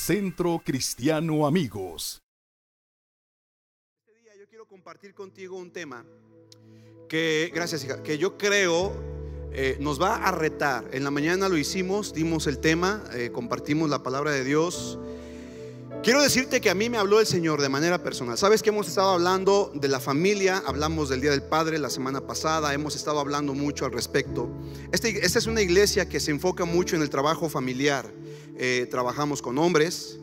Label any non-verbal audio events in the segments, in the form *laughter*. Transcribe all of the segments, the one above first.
Centro Cristiano Amigos. Este día yo quiero compartir contigo un tema que, gracias hija, que yo creo eh, nos va a retar. En la mañana lo hicimos, dimos el tema, eh, compartimos la palabra de Dios. Quiero decirte que a mí me habló el Señor de manera personal. Sabes que hemos estado hablando de la familia, hablamos del Día del Padre la semana pasada, hemos estado hablando mucho al respecto. Este, esta es una iglesia que se enfoca mucho en el trabajo familiar. Eh, trabajamos con hombres,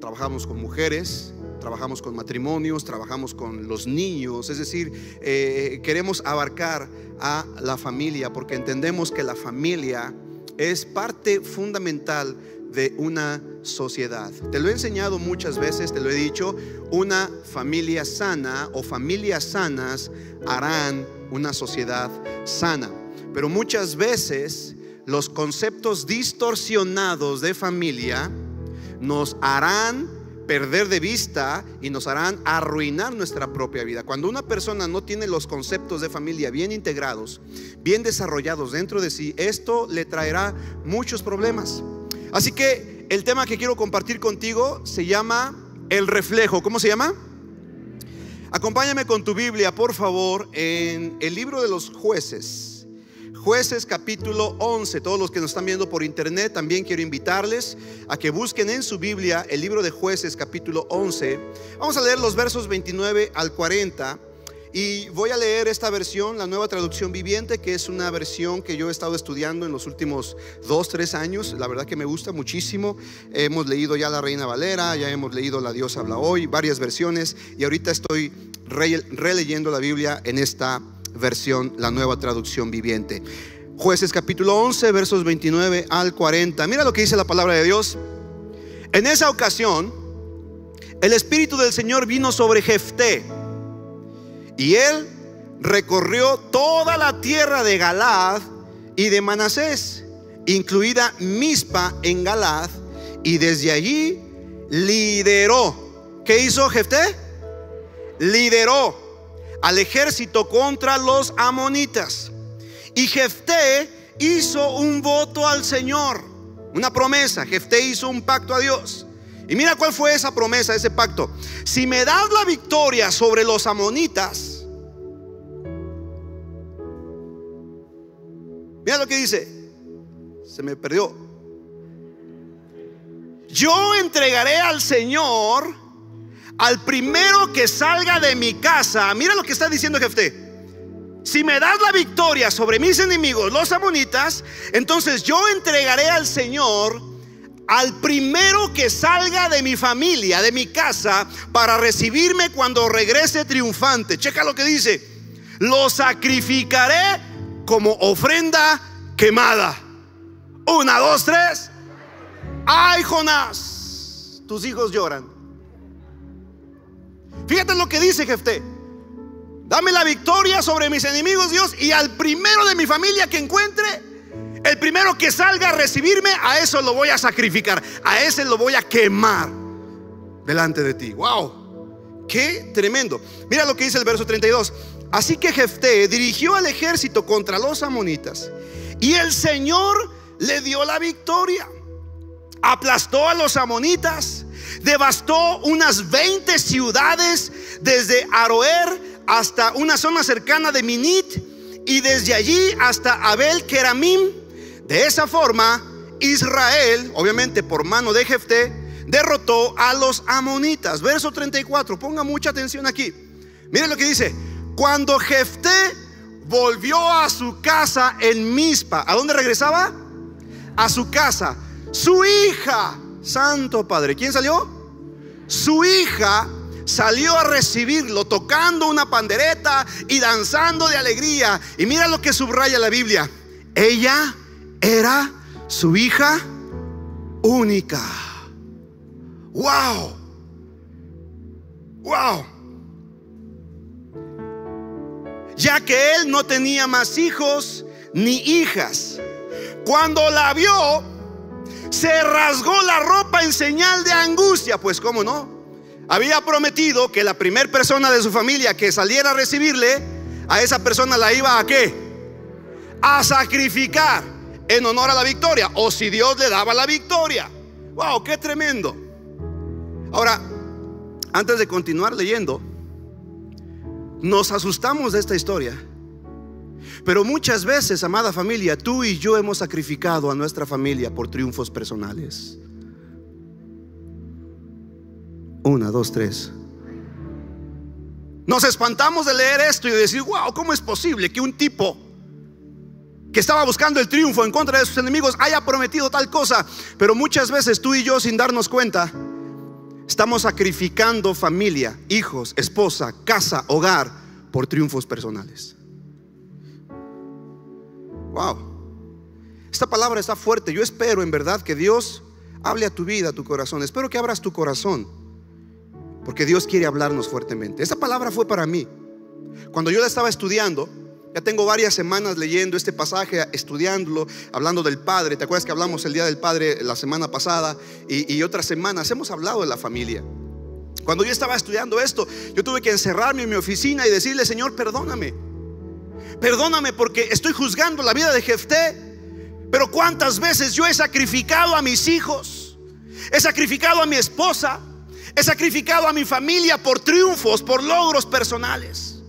trabajamos con mujeres, trabajamos con matrimonios, trabajamos con los niños, es decir, eh, queremos abarcar a la familia porque entendemos que la familia es parte fundamental de una sociedad. Te lo he enseñado muchas veces, te lo he dicho, una familia sana o familias sanas harán una sociedad sana. Pero muchas veces los conceptos distorsionados de familia nos harán perder de vista y nos harán arruinar nuestra propia vida. Cuando una persona no tiene los conceptos de familia bien integrados, bien desarrollados dentro de sí, esto le traerá muchos problemas. Así que el tema que quiero compartir contigo se llama el reflejo. ¿Cómo se llama? Acompáñame con tu Biblia, por favor, en el libro de los jueces. Jueces capítulo 11. Todos los que nos están viendo por internet, también quiero invitarles a que busquen en su Biblia el libro de jueces capítulo 11. Vamos a leer los versos 29 al 40. Y voy a leer esta versión, la nueva traducción viviente, que es una versión que yo he estado estudiando en los últimos dos, tres años. La verdad que me gusta muchísimo. Hemos leído ya la Reina Valera, ya hemos leído La Dios habla hoy, varias versiones. Y ahorita estoy releyendo la Biblia en esta versión, la nueva traducción viviente. Jueces capítulo 11, versos 29 al 40. Mira lo que dice la palabra de Dios. En esa ocasión, el Espíritu del Señor vino sobre Jefté y él recorrió toda la tierra de Galad y de Manasés, incluida Mispa en Galad, y desde allí lideró. ¿Qué hizo Jefté? Lideró al ejército contra los amonitas. Y Jefté hizo un voto al Señor, una promesa. Jefté hizo un pacto a Dios. Y mira cuál fue esa promesa, ese pacto. Si me das la victoria sobre los amonitas, mira lo que dice. Se me perdió. Yo entregaré al Señor al primero que salga de mi casa. Mira lo que está diciendo Jefté. Si me das la victoria sobre mis enemigos, los amonitas, entonces yo entregaré al Señor al primero que salga de mi familia, de mi casa, para recibirme cuando regrese triunfante. Checa lo que dice. Lo sacrificaré como ofrenda quemada. Una, dos, tres. Ay, Jonás, tus hijos lloran. Fíjate lo que dice Jefté. Dame la victoria sobre mis enemigos, Dios, y al primero de mi familia que encuentre, el primero que salga a recibirme, a eso lo voy a sacrificar, a ese lo voy a quemar delante de ti. Wow, qué tremendo. Mira lo que dice el verso 32. Así que Jefté dirigió al ejército contra los amonitas y el Señor le dio la victoria. Aplastó a los amonitas, devastó unas 20 ciudades desde Aroer hasta una zona cercana de Minit y desde allí hasta Abel Keramim. De esa forma, Israel, obviamente por mano de Jefté, derrotó a los amonitas. Verso 34, ponga mucha atención aquí. Miren lo que dice. Cuando Jefté volvió a su casa en Mispa, ¿a dónde regresaba? A su casa. Su hija, Santo Padre, ¿quién salió? Su hija salió a recibirlo tocando una pandereta y danzando de alegría. Y mira lo que subraya la Biblia. Ella era su hija única. Wow. Wow. Ya que él no tenía más hijos ni hijas. Cuando la vio, se rasgó la ropa en señal de angustia. Pues cómo no, había prometido que la primera persona de su familia que saliera a recibirle, a esa persona la iba a qué? A sacrificar en honor a la victoria. O si Dios le daba la victoria. Wow, qué tremendo. Ahora, antes de continuar leyendo, nos asustamos de esta historia. Pero muchas veces, amada familia, tú y yo hemos sacrificado a nuestra familia por triunfos personales. Una, dos, tres. Nos espantamos de leer esto y de decir, wow, ¿cómo es posible que un tipo que estaba buscando el triunfo en contra de sus enemigos haya prometido tal cosa? Pero muchas veces tú y yo, sin darnos cuenta, estamos sacrificando familia, hijos, esposa, casa, hogar por triunfos personales. Wow. Esta palabra está fuerte. Yo espero en verdad que Dios hable a tu vida, a tu corazón. Espero que abras tu corazón. Porque Dios quiere hablarnos fuertemente. Esta palabra fue para mí. Cuando yo la estaba estudiando, ya tengo varias semanas leyendo este pasaje, estudiándolo, hablando del Padre. ¿Te acuerdas que hablamos el Día del Padre la semana pasada y, y otras semanas? Hemos hablado de la familia. Cuando yo estaba estudiando esto, yo tuve que encerrarme en mi oficina y decirle, Señor, perdóname. Perdóname porque estoy juzgando la vida de Jefté. Pero cuántas veces yo he sacrificado a mis hijos, he sacrificado a mi esposa, he sacrificado a mi familia por triunfos, por logros personales.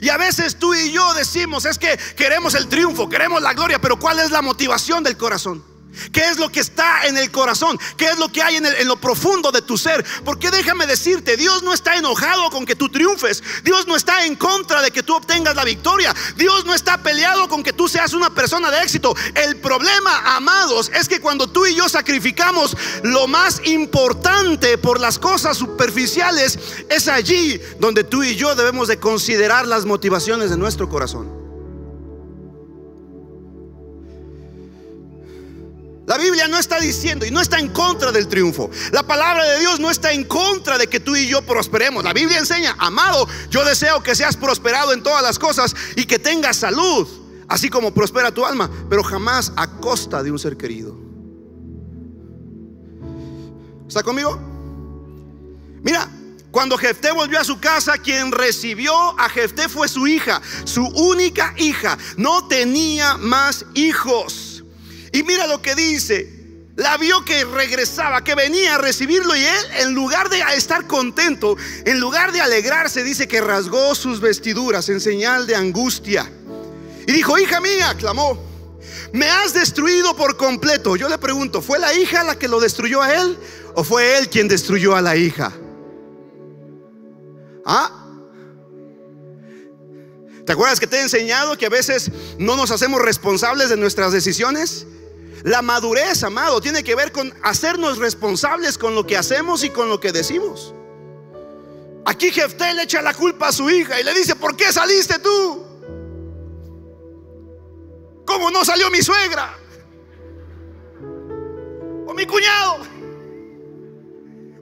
Y a veces tú y yo decimos, es que queremos el triunfo, queremos la gloria, pero ¿cuál es la motivación del corazón? ¿Qué es lo que está en el corazón? ¿Qué es lo que hay en, lo profundo de tu ser? Porque déjame decirte, Dios no está enojado con que tú triunfes. Dios no está en contra de que tú obtengas la victoria. Dios no está peleado con que tú seas una persona de éxito. El problema, amados, es que cuando tú y yo sacrificamos lo más importante por las cosas superficiales, es allí donde tú y yo debemos de considerar las motivaciones de nuestro corazón. La Biblia no está diciendo y no está en contra del triunfo. La palabra de Dios no está en contra de que tú y yo prosperemos. La Biblia enseña, amado, yo deseo que seas prosperado en todas las cosas y que tengas salud, así como prospera tu alma, pero jamás a costa de un ser querido. ¿Está conmigo? Mira, cuando Jefté volvió a su casa, quien recibió a Jefté fue su hija, su única hija. No tenía más hijos. Y mira lo que dice. La vio que regresaba, que venía a recibirlo y él, en lugar de estar contento, en lugar de alegrarse, dice que rasgó sus vestiduras en señal de angustia. Y dijo, hija mía, clamó, me has destruido por completo. Yo le pregunto, ¿fue la hija la que lo destruyó a él o fue él quien destruyó a la hija? ¿Ah? ¿Te acuerdas que te he enseñado que a veces no nos hacemos responsables de nuestras decisiones? La madurez, amado, tiene que ver con hacernos responsables con lo que hacemos y con lo que decimos. Aquí Jefté le echa la culpa a su hija y le dice, ¿por qué saliste tú? ¿Cómo no salió mi suegra? O mi cuñado.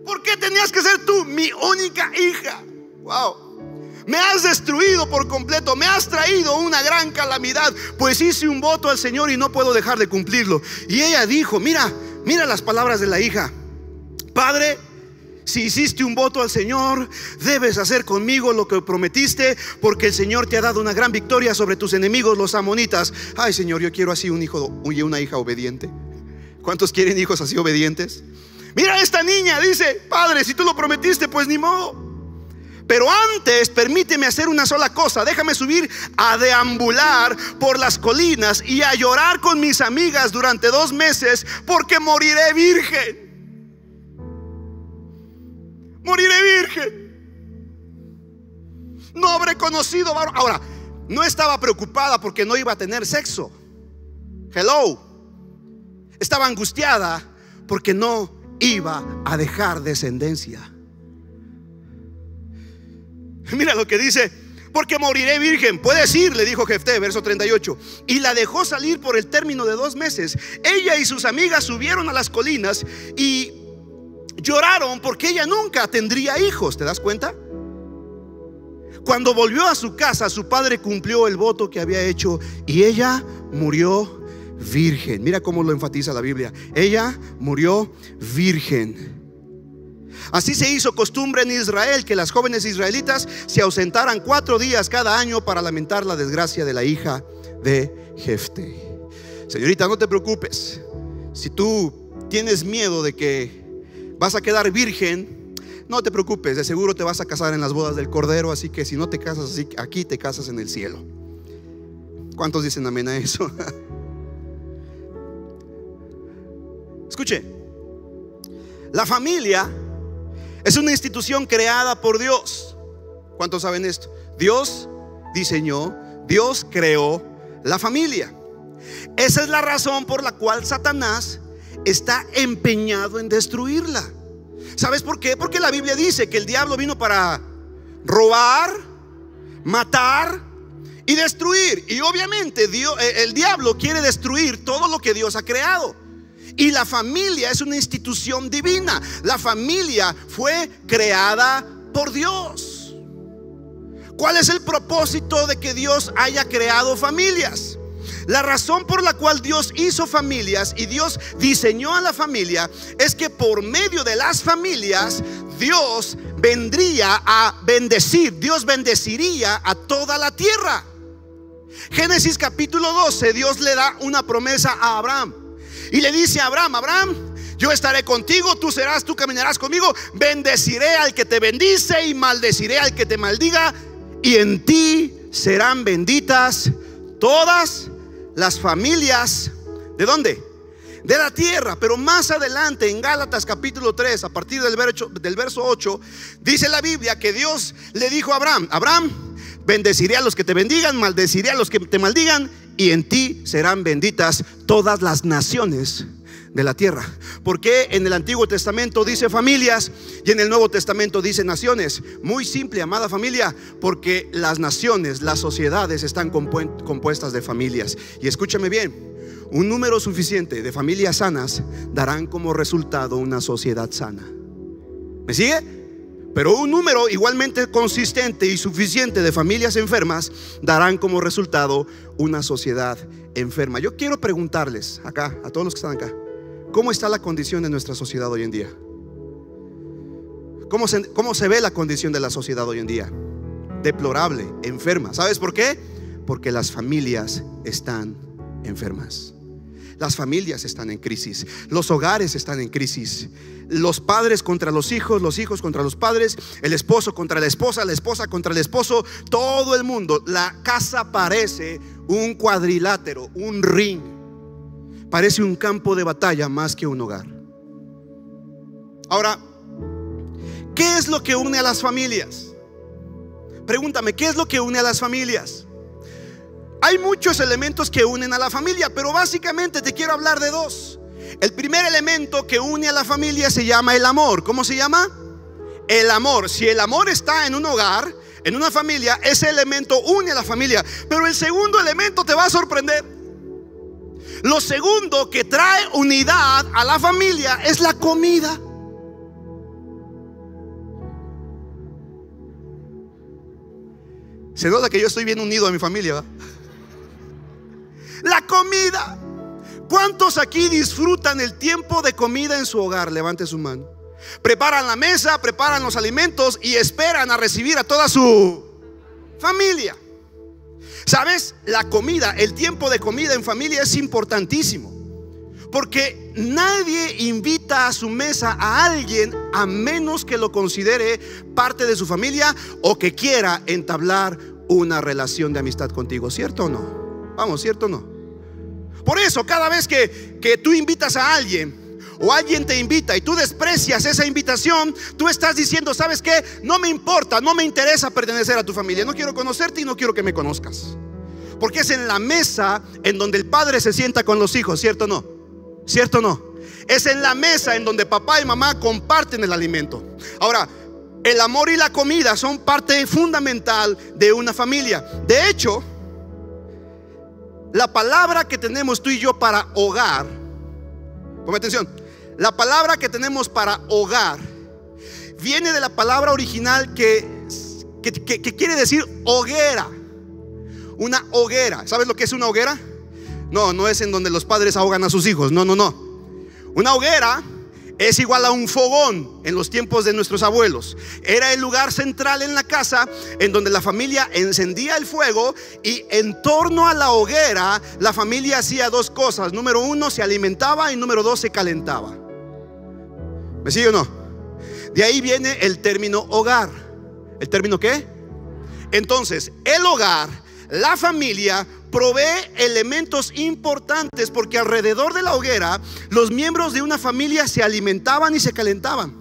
¿Por qué tenías que ser tú mi única hija? Wow. Me has destruido por completo, me has traído una gran calamidad, pues hice un voto al Señor y no puedo dejar de cumplirlo. Y ella dijo, mira, mira las palabras de la hija. Padre, si hiciste un voto al Señor, debes hacer conmigo lo que prometiste, porque el Señor te ha dado una gran victoria sobre tus enemigos, los amonitas. Ay, Señor, yo quiero así un hijo y una hija obediente. ¿Cuántos quieren hijos así obedientes? Mira esta niña, dice, Padre, si tú lo prometiste, pues ni modo. Pero antes, permíteme hacer una sola cosa. Déjame subir a deambular por las colinas y a llorar con mis amigas durante dos meses porque moriré virgen. Moriré virgen. No habré conocido Ahora, no estaba preocupada porque no iba a tener sexo. Hello. Estaba angustiada porque no iba a dejar descendencia. *laughs* Mira lo que dice, porque moriré virgen. Puedes ir, le dijo Jefté, verso 38. Y la dejó salir por el término de dos meses. Ella y sus amigas subieron a las colinas y lloraron porque ella nunca tendría hijos. ¿Te das cuenta? Cuando volvió a su casa, su padre cumplió el voto que había hecho y ella murió virgen. Mira cómo lo enfatiza la Biblia. Ella murió virgen. Así se hizo costumbre en Israel que las jóvenes israelitas se ausentaran cuatro días cada año para lamentar la desgracia de la hija de Jefte. Señorita, no te preocupes. Si tú tienes miedo de que vas a quedar virgen, no te preocupes, de seguro te vas a casar en las bodas del Cordero, así que si no te casas aquí te casas en el cielo. ¿Cuántos dicen amén a eso? *laughs* Escuche, la familia es una institución creada por Dios. ¿Cuántos saben esto? Dios diseñó, Dios creó la familia. Esa es la razón por la cual Satanás está empeñado en destruirla. ¿Sabes por qué? Porque la Biblia dice que el diablo vino para robar, matar y destruir. Y obviamente Dios, eh, el diablo quiere destruir todo lo que Dios ha creado. Y la familia es una institución divina. La familia fue creada por Dios. ¿Cuál es el propósito de que Dios haya creado familias? La razón por la cual Dios hizo familias y Dios diseñó a la familia es que por medio de las familias Dios vendría a bendecir, Dios bendeciría a toda la tierra. Génesis capítulo 12, Dios le da una promesa a Abraham y le dice a Abraham, Abraham, yo estaré contigo, tú serás, tú caminarás conmigo, bendeciré al que te bendice y maldeciré al que te maldiga y en ti serán benditas todas las familias, ¿de dónde? De la tierra. Pero más adelante, en Gálatas capítulo 3, a partir del verso, del verso 8, dice la Biblia que Dios le dijo a Abraham, Abraham, bendeciré a los que te bendigan, maldeciré a los que te maldigan, y en ti serán benditas todas las naciones de la tierra. Porque en el Antiguo Testamento dice familias y en el Nuevo Testamento dice naciones? Muy simple, amada familia, porque las naciones, las sociedades están compuestas de familias. Y escúchame bien, un número suficiente de familias sanas darán como resultado una sociedad sana. ¿Me sigue? Pero un número igualmente consistente y suficiente de familias enfermas darán como resultado una sociedad enferma. Yo quiero preguntarles acá, a todos los que están acá, ¿Cómo está la condición de nuestra sociedad hoy en día? ¿Cómo se, ¿Cómo se ve la condición de la sociedad hoy en día? Deplorable, enferma. ¿Sabes por qué? Porque las familias están enfermas. Las familias están en crisis, los hogares están en crisis, los padres contra los hijos, los hijos contra los padres, el esposo contra la esposa, la esposa contra el esposo, todo el mundo. La casa parece un cuadrilátero, un ring parece un campo de batalla más que un hogar. Ahora, ¿qué es lo que une a las familias? Pregúntame, ¿qué es lo que une a las familias? Hay muchos elementos que unen a la familia, pero básicamente te quiero hablar de dos. El primer elemento que une a la familia se llama el amor. ¿Cómo se llama? El amor. Si el amor está en un hogar, en una familia, ese elemento une a la familia. Pero el segundo elemento te va a sorprender. Lo segundo que trae unidad a la familia es la comida. Se nota que yo estoy bien unido a mi familia. La comida. ¿Cuántos aquí disfrutan el tiempo de comida en su hogar? Levante su mano. Preparan la mesa, preparan los alimentos y esperan a recibir a toda su familia. ¿Sabes? La comida, el tiempo de comida en familia es importantísimo. Porque nadie invita a su mesa a alguien a menos que lo considere parte de su familia o que quiera entablar una relación de amistad contigo. ¿Cierto o no? Vamos, ¿cierto o no? Por eso, cada vez que, que tú invitas a alguien o alguien te invita y tú desprecias esa invitación, tú estás diciendo, ¿sabes qué? No me importa, no me interesa pertenecer a tu familia, no quiero conocerte y no quiero que me conozcas. Porque es en la mesa en donde el padre se sienta con los hijos, ¿cierto o no? ¿Cierto o no? Es en la mesa en donde papá y mamá comparten el alimento. Ahora, el amor y la comida son parte fundamental de una familia. De hecho, la palabra que tenemos tú y yo para hogar, ponme atención, la palabra que tenemos para hogar viene de la palabra original que, que, que quiere decir hoguera una hoguera. ¿Sabes lo que es una hoguera? No, no es en donde los padres ahogan a sus hijos. No, no, no. Una hoguera es igual a un fogón en los tiempos de nuestros abuelos. Era el lugar central en la casa en donde la familia encendía el fuego y en torno a la hoguera la familia hacía dos cosas. Número uno, se alimentaba y número dos, se calentaba. ¿Me sigue o no? De ahí viene el término hogar. ¿El término qué? Entonces, el hogar, la familia, provee elementos importantes porque alrededor de la hoguera los miembros de una familia se alimentaban y se calentaban.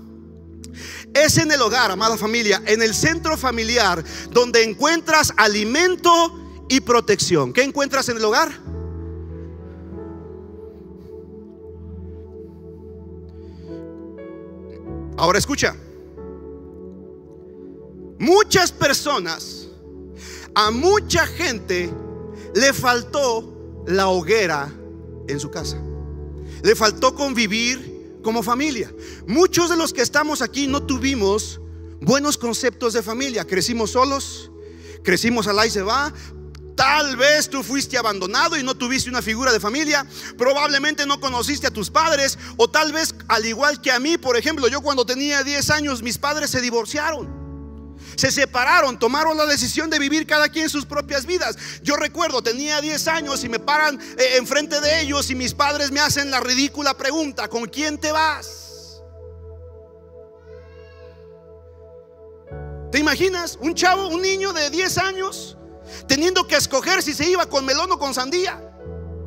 Es en el hogar, amada familia, en el centro familiar donde encuentras alimento y protección. ¿Qué encuentras en el hogar? Ahora escucha. Muchas personas, a mucha gente le faltó la hoguera en su casa. Le faltó convivir como familia. Muchos de los que estamos aquí no tuvimos buenos conceptos de familia. Crecimos solos, crecimos al y se va. Tal vez tú fuiste abandonado y no tuviste una figura de familia. Probablemente no conociste a tus padres. O tal vez, al igual que a mí, por ejemplo, yo cuando tenía 10 años, mis padres se divorciaron se separaron, tomaron la decisión de vivir cada quien sus propias vidas. Yo recuerdo, tenía 10 años y me paran eh, enfrente de ellos y mis padres me hacen la ridícula pregunta, ¿con quién te vas? ¿Te imaginas? Un chavo, un niño de 10 años, teniendo que escoger si se iba con melón o con sandía,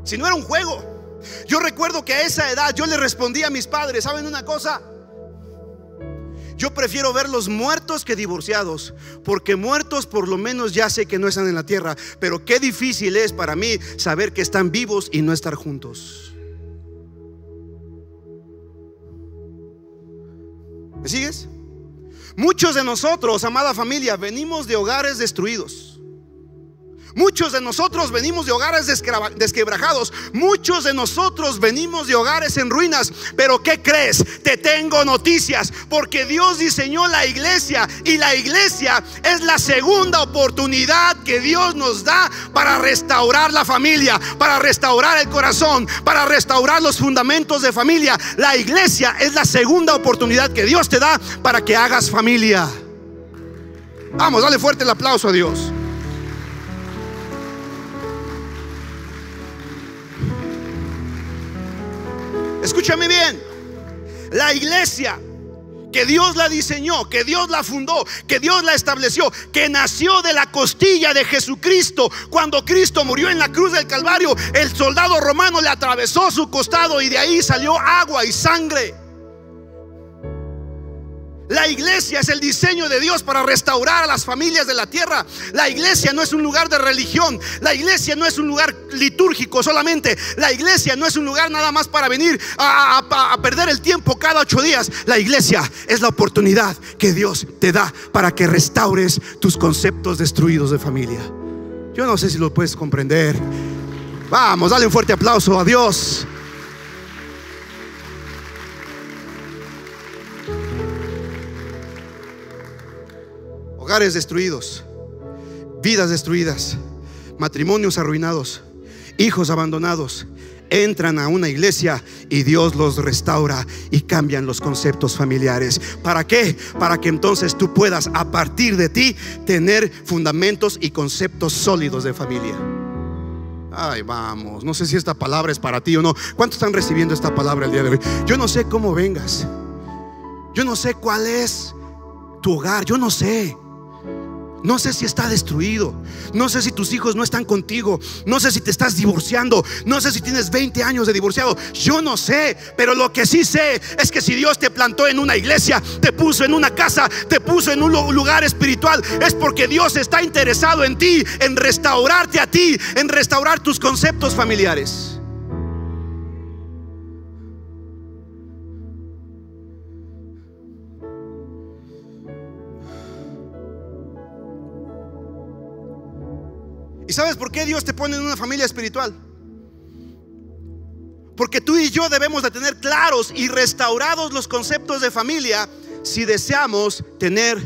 si no era un juego. Yo recuerdo que a esa edad yo le respondí a mis padres, ¿saben una cosa? Yo prefiero verlos muertos que divorciados, porque muertos por lo menos ya sé que no están en la tierra, pero qué difícil es para mí saber que están vivos y no estar juntos. ¿Me sigues? Muchos de nosotros, amada familia, venimos de hogares destruidos. Muchos de nosotros venimos de hogares desquebrajados. Muchos de nosotros venimos de hogares en ruinas. Pero ¿qué crees? Te tengo noticias. Porque Dios diseñó la iglesia. Y la iglesia es la segunda oportunidad que Dios nos da para restaurar la familia. Para restaurar el corazón. Para restaurar los fundamentos de familia. La iglesia es la segunda oportunidad que Dios te da para que hagas familia. Vamos, dale fuerte el aplauso a Dios. Escúchame bien. La iglesia que Dios la diseñó, que Dios la fundó, que Dios la estableció, que nació de la costilla de Jesucristo. Cuando Cristo murió en la cruz del Calvario, el soldado romano le atravesó su costado y de ahí salió agua y sangre. La iglesia es el diseño de Dios para restaurar a las familias de la tierra. La iglesia no es un lugar de religión. La iglesia no es un lugar litúrgico solamente. La iglesia no es un lugar nada más para venir a, perder el tiempo cada ocho días. La iglesia es la oportunidad que Dios te da para que restaures tus conceptos destruidos de familia. Yo no sé si lo puedes comprender. Vamos, dale un fuerte aplauso a Dios. Hogares destruidos, vidas destruidas, matrimonios arruinados, hijos abandonados, entran a una iglesia y Dios los restaura y cambian los conceptos familiares. ¿Para qué? Para que entonces tú puedas a partir de ti tener fundamentos y conceptos sólidos de familia. Ay, vamos, no sé si esta palabra es para ti o no. ¿Cuántos están recibiendo esta palabra el día de hoy? Yo no sé cómo vengas. Yo no sé cuál es tu hogar. Yo no sé. No sé si está destruido. No sé si tus hijos no están contigo. No sé si te estás divorciando. No sé si tienes 20 años de divorciado. Yo no sé. Pero lo que sí sé es que si Dios te plantó en una iglesia, te puso en una casa, te puso en un lugar espiritual, es porque Dios está interesado en ti, en restaurarte a ti, en restaurar tus conceptos familiares. Sabes por qué Dios te pone en una familia espiritual? Porque tú y yo debemos de tener claros y restaurados los conceptos de familia si deseamos tener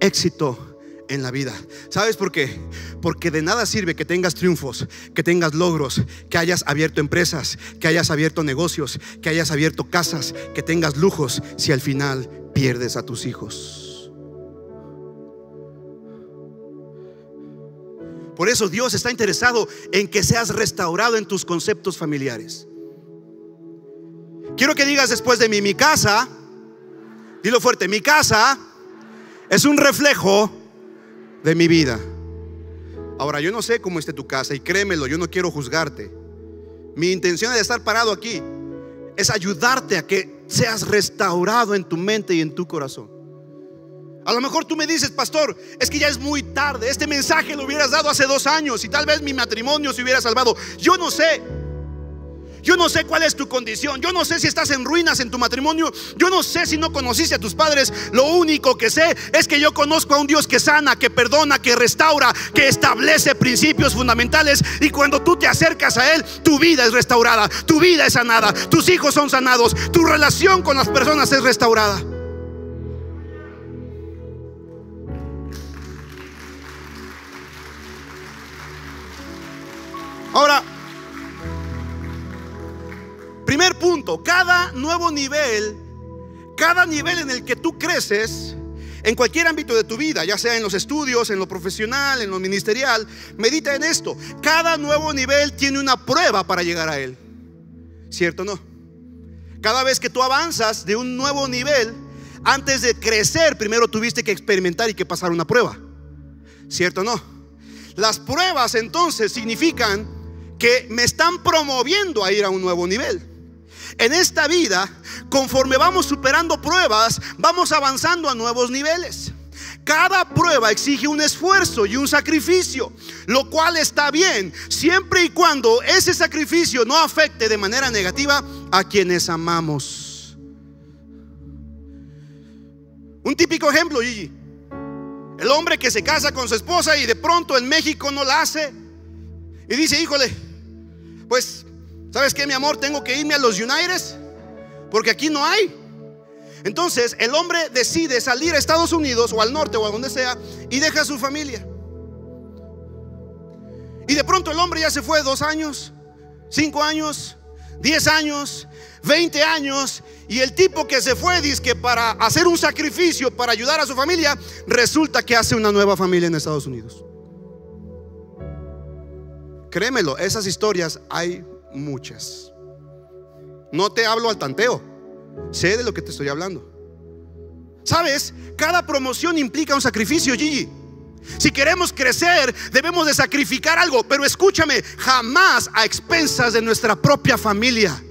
éxito en la vida. ¿Sabes por qué? Porque de nada sirve que tengas triunfos, que tengas logros, que hayas abierto empresas, que hayas abierto negocios, que hayas abierto casas, que tengas lujos, si al final pierdes a tus hijos. Por eso Dios está interesado en que seas restaurado en tus conceptos familiares. Quiero que digas después de mí, mi casa Dilo fuerte, mi casa es un reflejo de mi vida. Ahora, yo no sé cómo esté tu casa y créemelo, yo no quiero juzgarte. Mi intención de estar parado aquí es ayudarte a que seas restaurado en tu mente y en tu corazón. A lo mejor tú me dices, pastor, es que ya es muy tarde. Este mensaje lo hubieras dado hace dos años y tal vez mi matrimonio se hubiera salvado. Yo no sé. Yo no sé cuál es tu condición. Yo no sé si estás en ruinas en tu matrimonio. Yo no sé si no conociste a tus padres. Lo único que sé es que yo conozco a un Dios que sana, que perdona, que restaura, que establece principios fundamentales. Y cuando tú te acercas a Él, tu vida es restaurada, tu vida es sanada, tus hijos son sanados, tu relación con las personas es restaurada. Ahora, Primer punto, cada nuevo nivel, cada nivel en el que tú creces, en cualquier ámbito de tu vida, ya sea en los estudios, en lo profesional, en lo ministerial, medita en esto. Cada nuevo nivel tiene una prueba para llegar a él. ¿Cierto o no? Cada vez que tú avanzas de un nuevo nivel, antes de crecer, primero tuviste que experimentar y que pasar una prueba. ¿Cierto o no? Las pruebas entonces significan que me están promoviendo a ir a un nuevo nivel. En esta vida, conforme vamos superando pruebas, vamos avanzando a nuevos niveles. Cada prueba exige un esfuerzo y un sacrificio, lo cual está bien, siempre y cuando ese sacrificio no afecte de manera negativa a quienes amamos. Un típico ejemplo, Gigi. El hombre que se casa con su esposa y de pronto en México no la hace. Y dice, híjole, pues ¿Sabes qué, mi amor? Tengo que irme a los United porque aquí no hay. Entonces el hombre decide salir a Estados Unidos o al norte o a donde sea y deja a su familia. Y de pronto el hombre ya se fue dos años, cinco años, diez años, veinte años. Y el tipo que se fue dice que para hacer un sacrificio, para ayudar a su familia, resulta que hace una nueva familia en Estados Unidos. Créemelo, esas historias hay muchas. No te hablo al tanteo, sé de lo que te estoy hablando. ¿Sabes? Cada promoción implica un sacrificio, Gigi. Si queremos crecer, debemos de sacrificar algo, pero escúchame, jamás a expensas de nuestra propia familia.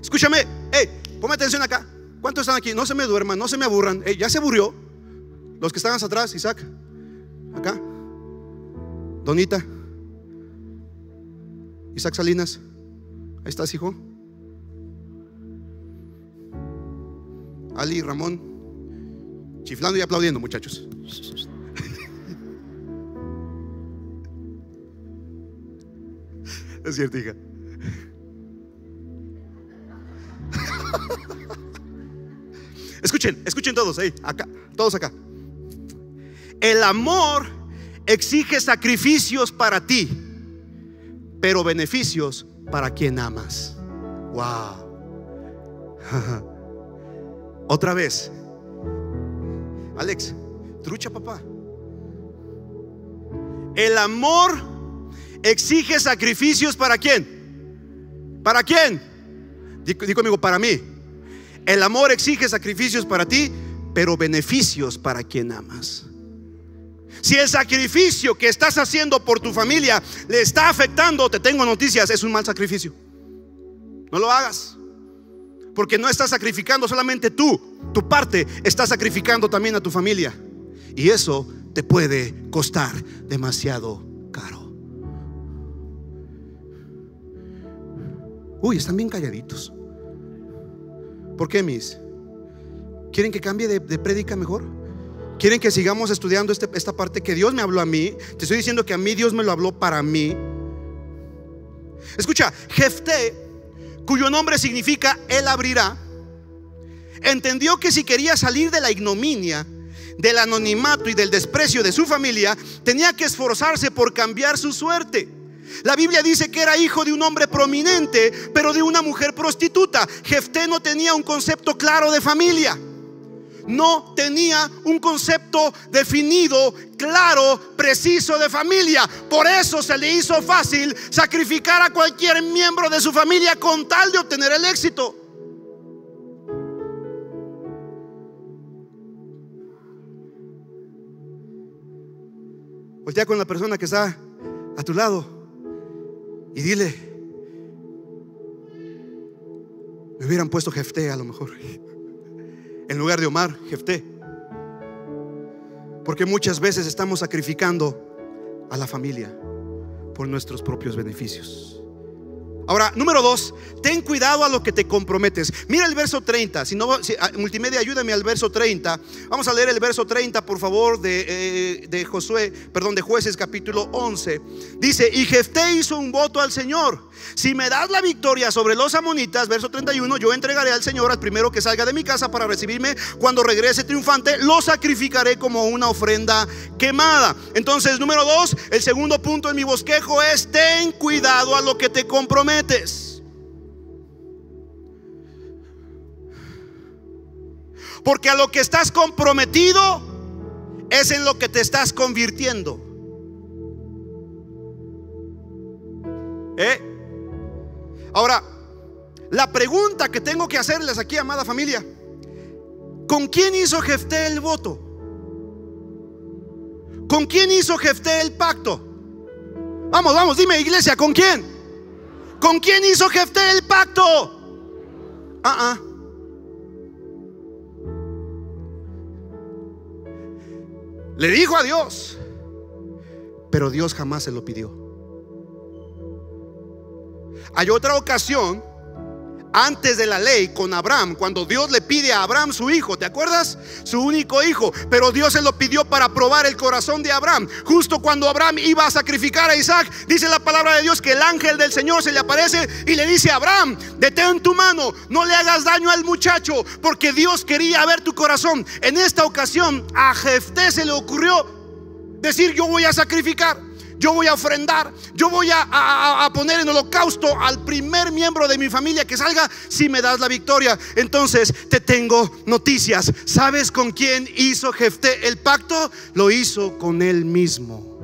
Escúchame, hey, ponme atención acá. ¿Cuántos están aquí? No se me duerman, no se me aburran. ya se aburrió. Los que están atrás, Isaac. Acá. Donita. Isaac Salinas. Ahí estás, hijo. Ali, Ramón. Chiflando y aplaudiendo, muchachos. Es cierto, hija. Escuchen, escuchen todos ahí, acá, todos acá. El amor exige sacrificios para ti, pero beneficios para quien amas. Wow. *laughs* Otra vez. Alex, trucha papá. El amor exige sacrificios para quién? ¿Para quién? Digo conmigo, para mí. El amor exige sacrificios para ti, pero beneficios para quien amas. Si el sacrificio que estás haciendo por tu familia le está afectando, te tengo noticias, es un mal sacrificio. No lo hagas. Porque no estás sacrificando solamente tú, tu parte, estás sacrificando también a tu familia. Y eso te puede costar demasiado caro. Uy, están bien calladitos. ¿Por qué, mis? ¿Quieren que cambie de, de prédica mejor? ¿Quieren que sigamos estudiando este, esta parte que Dios me habló a mí? Te estoy diciendo que a mí Dios me lo habló para mí. Escucha, Jefté, cuyo nombre significa Él abrirá, entendió que si quería salir de la ignominia, del anonimato y del desprecio de su familia, tenía que esforzarse por cambiar su suerte. La Biblia dice que era hijo de un hombre prominente, pero de una mujer prostituta. Jefté no tenía un concepto claro de familia. No tenía un concepto definido, claro, preciso de familia. Por eso se le hizo fácil sacrificar a cualquier miembro de su familia con tal de obtener el éxito. Voltea con la persona que está a tu lado y dile, me hubieran puesto Jefté a lo mejor, en lugar de Omar, Jefté. Porque muchas veces estamos sacrificando a la familia por nuestros propios beneficios. Ahora, número dos, ten cuidado a lo que te comprometes. Mira el verso 30. Si no, ah, multimedia, ayúdame al verso 30. Vamos a leer el verso 30, por favor, de, eh, de Josué, perdón, de Jueces capítulo 11. Dice, y Jefté hizo un voto al Señor. Si me das la victoria sobre los amonitas, verso 31, yo entregaré al Señor al primero que salga de mi casa para recibirme. Cuando regrese triunfante, lo sacrificaré como una ofrenda quemada. Entonces, número dos, el segundo punto en mi bosquejo es, ten cuidado a lo que te comprometes. Porque a lo que estás comprometido es en lo que te estás convirtiendo. ¿Eh? Ahora, la pregunta que tengo que hacerles aquí, amada familia, ¿con quién hizo Jefté el voto? ¿Con quién hizo Jefté el pacto? Vamos, vamos, dime iglesia, ¿con quién? ¿Con quién hizo Jefté el pacto? Ah, ah. Le dijo a Dios, pero Dios jamás se lo pidió. Hay otra ocasión antes de la ley con Abraham, cuando Dios le pide a Abraham su hijo, ¿te acuerdas? Su único hijo, pero Dios se lo pidió para probar el corazón de Abraham. Justo cuando Abraham iba a sacrificar a Isaac, dice la palabra de Dios que el ángel del Señor se le aparece y le dice Abraham, detén tu mano, no le hagas daño al muchacho, porque Dios quería ver tu corazón. En esta ocasión a Jefté se le ocurrió decir, yo voy a sacrificar yo voy a ofrendar, yo voy a, poner en holocausto al primer miembro de mi familia que salga si me das la victoria. Entonces te tengo noticias. ¿Sabes con quién hizo Jefté el pacto? Lo hizo con él mismo.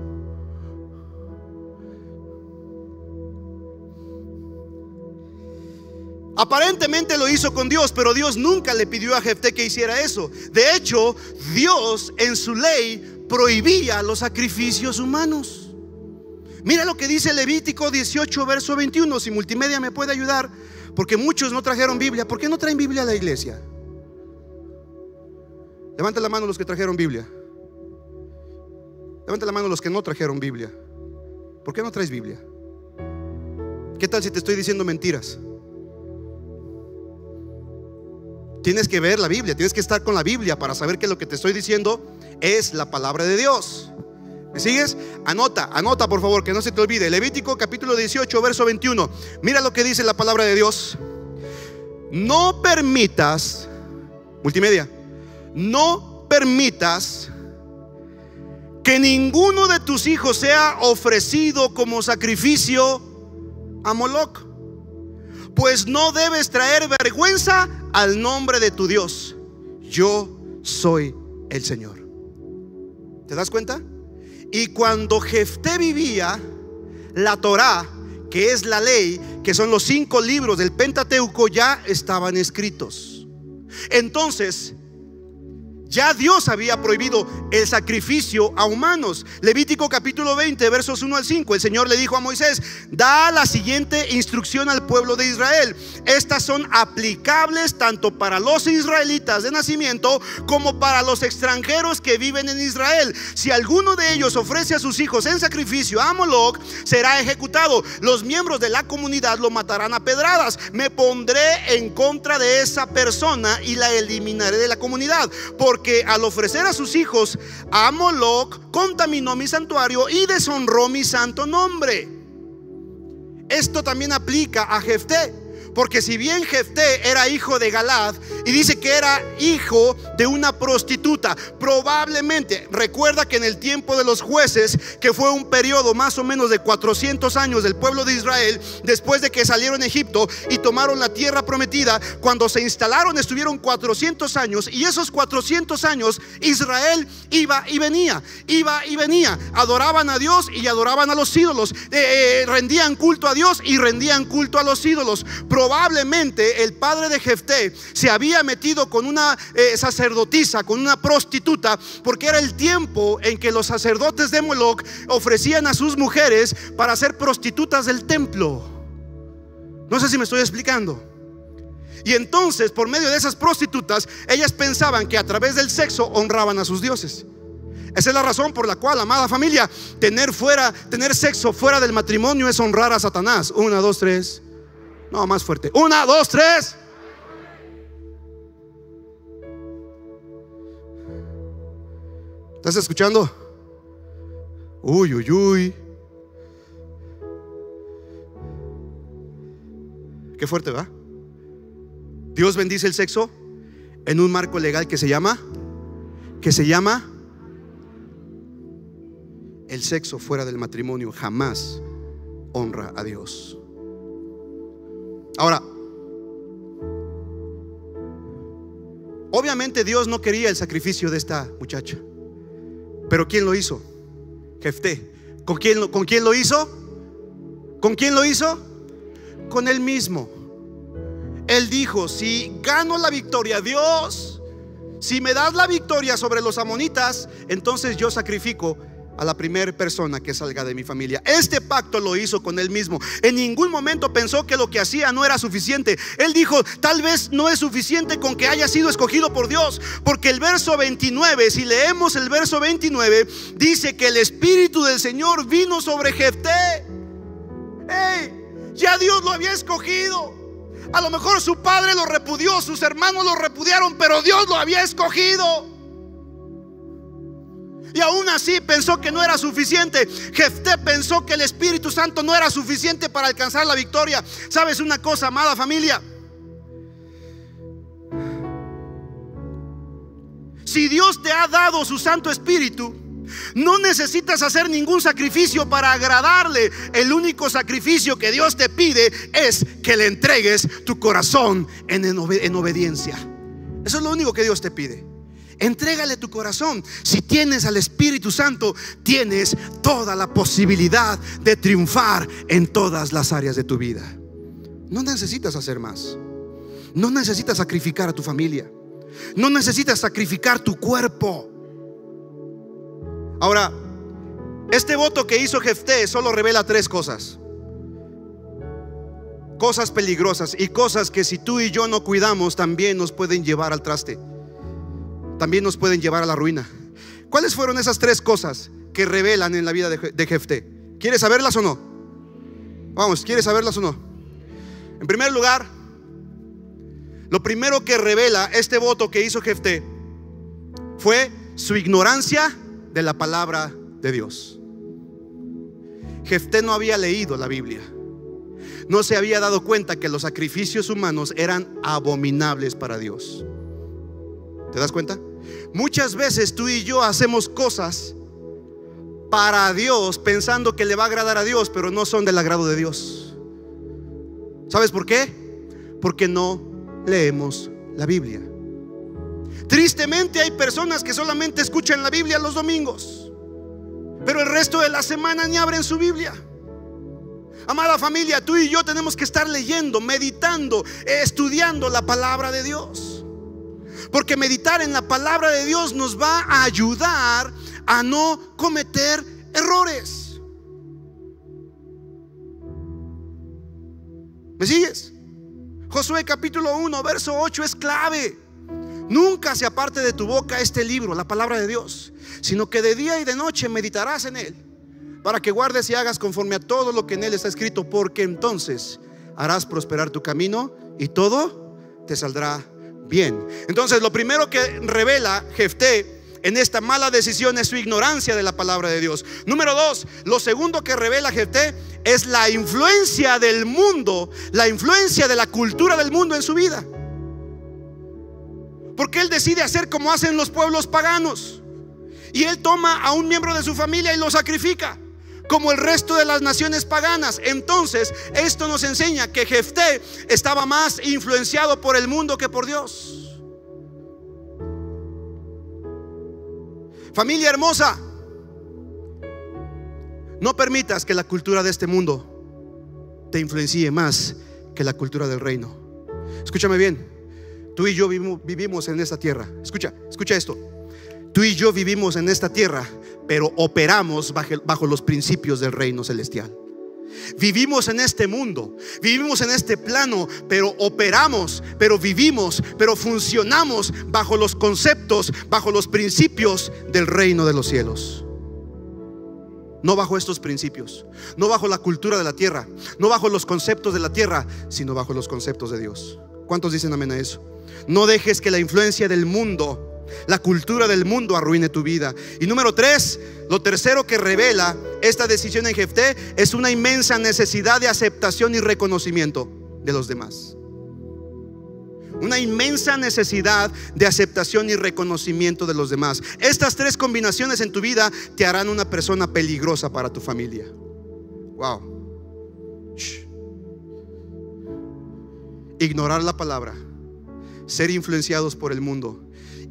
Aparentemente lo hizo con Dios, pero Dios nunca le pidió a Jefté que hiciera eso. De hecho, Dios en su ley prohibía los sacrificios humanos. Mira lo que dice Levítico 18, verso 21. Si multimedia me puede ayudar, porque muchos no trajeron Biblia. ¿Por qué no traen Biblia a la iglesia? Levanta la mano los que trajeron Biblia. Levanta la mano los que no trajeron Biblia. ¿Por qué no traes Biblia? ¿Qué tal si te estoy diciendo mentiras? Tienes que ver la Biblia, tienes que estar con la Biblia para saber que lo que te estoy diciendo es la palabra de Dios. ¿Me sigues? Anota, anota por favor, que no se te olvide. Levítico capítulo 18, verso 21. Mira lo que dice la palabra de Dios. No permitas, multimedia, no permitas que ninguno de tus hijos sea ofrecido como sacrificio a Moloch. Pues no debes traer vergüenza al nombre de tu Dios. Yo soy el Señor. ¿Te das cuenta? Y cuando Jefté vivía, la Torá, que es la ley, que son los cinco libros del Pentateuco, ya estaban escritos. Entonces, ya Dios había prohibido el sacrificio a humanos. Levítico capítulo 20, versos 1 al 5. El Señor le dijo a Moisés, da la siguiente instrucción al pueblo de Israel. Estas son aplicables tanto para los israelitas de nacimiento como para los extranjeros que viven en Israel. Si alguno de ellos ofrece a sus hijos en sacrificio a Moloch, será ejecutado. Los miembros de la comunidad lo matarán a pedradas. Me pondré en contra de esa persona y la eliminaré de la comunidad. Porque que al ofrecer a sus hijos a Moloch, contaminó mi santuario y deshonró mi santo nombre. Esto también aplica a Jefté. Porque si bien Jefté era hijo de Galad Y dice que era hijo de una prostituta. Probablemente, recuerda que en el tiempo de los jueces, que fue un periodo más o menos de 400 años del pueblo de Israel, después de que salieron de Egipto y tomaron la tierra prometida, cuando se instalaron estuvieron 400 años y esos 400 años Israel iba y venía, iba y venía, adoraban a Dios y adoraban a los ídolos, eh, eh, rendían culto a Dios y rendían culto a los ídolos. Probablemente el padre de Jefté se había metido con una eh, sacerdotisa, con una prostituta, porque era el tiempo en que los sacerdotes de Moloch ofrecían a sus mujeres para ser prostitutas del templo. No sé si me estoy explicando. Y entonces, por medio de esas prostitutas, ellas pensaban que a través del sexo honraban a sus dioses. Esa es la razón por la cual, amada familia, tener fuera, tener sexo fuera del matrimonio es honrar a Satanás. Una, dos, tres. No, más fuerte. Una, dos, tres. ¿Estás escuchando? Uy, uy, uy. Qué fuerte, ¿va? Dios bendice el sexo en un marco legal que se llama que se llama el sexo fuera del matrimonio jamás honra a Dios. Ahora, obviamente Dios no quería el sacrificio de esta muchacha. Pero ¿quién lo hizo? Jefté. ¿Con quién, ¿Con quién lo hizo? ¿Con quién lo hizo? Con él mismo. Él dijo, si gano la victoria, Dios, si me das la victoria sobre los amonitas, entonces yo sacrifico a la primera persona que salga de mi familia. Este pacto lo hizo con él mismo. En ningún momento pensó que lo que hacía no era suficiente. Él dijo, tal vez no es suficiente con que haya sido escogido por Dios. Porque el verso 29, si leemos el verso 29, dice que el Espíritu del Señor vino sobre Jefté. ya Dios lo había escogido. A lo mejor su padre lo repudió, sus hermanos lo repudiaron, pero Dios lo había escogido. Y aún así pensó que no era suficiente. Jefté pensó que el Espíritu Santo no era suficiente para alcanzar la victoria. ¿Sabes una cosa, amada familia? Si Dios te ha dado su Santo Espíritu, no necesitas hacer ningún sacrificio para agradarle. El único sacrificio que Dios te pide es que le entregues tu corazón en, en obediencia. Eso es lo único que Dios te pide. Entrégale tu corazón. Si tienes al Espíritu Santo, tienes toda la posibilidad de triunfar en todas las áreas de tu vida. No necesitas hacer más. No necesitas sacrificar a tu familia. No necesitas sacrificar tu cuerpo. Ahora, este voto que hizo Jefté solo revela tres cosas. Cosas peligrosas y cosas que si tú y yo no cuidamos también nos pueden llevar al traste también nos pueden llevar a la ruina. ¿Cuáles fueron esas tres cosas que revelan en la vida de Jefté? ¿Quieres saberlas o no? Vamos, ¿quieres saberlas o no? En primer lugar, lo primero que revela este voto que hizo Jefté fue su ignorancia de la palabra de Dios. Jefté no había leído la Biblia. No se había dado cuenta que los sacrificios humanos eran abominables para Dios. ¿Te das cuenta? Muchas veces tú y yo hacemos cosas para Dios pensando que le va a agradar a Dios, pero no son del agrado de Dios. ¿Sabes por qué? Porque no leemos la Biblia. Tristemente hay personas que solamente escuchan la Biblia los domingos, pero el resto de la semana ni abren su Biblia. Amada familia, tú y yo tenemos que estar leyendo, meditando, estudiando la palabra de Dios. Porque meditar en la palabra de Dios nos va a ayudar a no cometer errores. ¿Me sigues? Josué capítulo 1, verso 8 es clave. Nunca se aparte de tu boca este libro, la palabra de Dios, sino que de día y de noche meditarás en él, para que guardes y hagas conforme a todo lo que en él está escrito, porque entonces harás prosperar tu camino y todo te saldrá bien. Entonces, lo primero que revela Jefté en esta mala decisión es su ignorancia de la palabra de Dios. Número dos, lo segundo que revela Jefté es la influencia del mundo, la influencia de la cultura del mundo en su vida. Porque él decide hacer como hacen los pueblos paganos. Y él toma a un miembro de su familia y lo sacrifica como el resto de las naciones paganas. Entonces, esto nos enseña que Jefté estaba más influenciado por el mundo que por Dios. Familia hermosa, no permitas que la cultura de este mundo te influencie más que la cultura del reino. Escúchame bien, tú y yo vivimos en esta tierra. Escucha, escucha esto. Tú y yo vivimos en esta tierra, pero operamos bajo, los principios del reino celestial. Vivimos en este mundo, vivimos en este plano, pero operamos, pero vivimos, pero funcionamos bajo los conceptos, bajo los principios del reino de los cielos. No bajo estos principios, no bajo la cultura de la tierra, no bajo los conceptos de la tierra, sino bajo los conceptos de Dios. ¿Cuántos dicen amén a eso? No dejes que la influencia del mundo la cultura del mundo arruine tu vida. Y número tres, lo tercero que revela esta decisión en Jefté es una inmensa necesidad de aceptación y reconocimiento de los demás. Una inmensa necesidad de aceptación y reconocimiento de los demás. Estas tres combinaciones en tu vida te harán una persona peligrosa para tu familia. Wow. Ignorar la palabra, ser influenciados por el mundo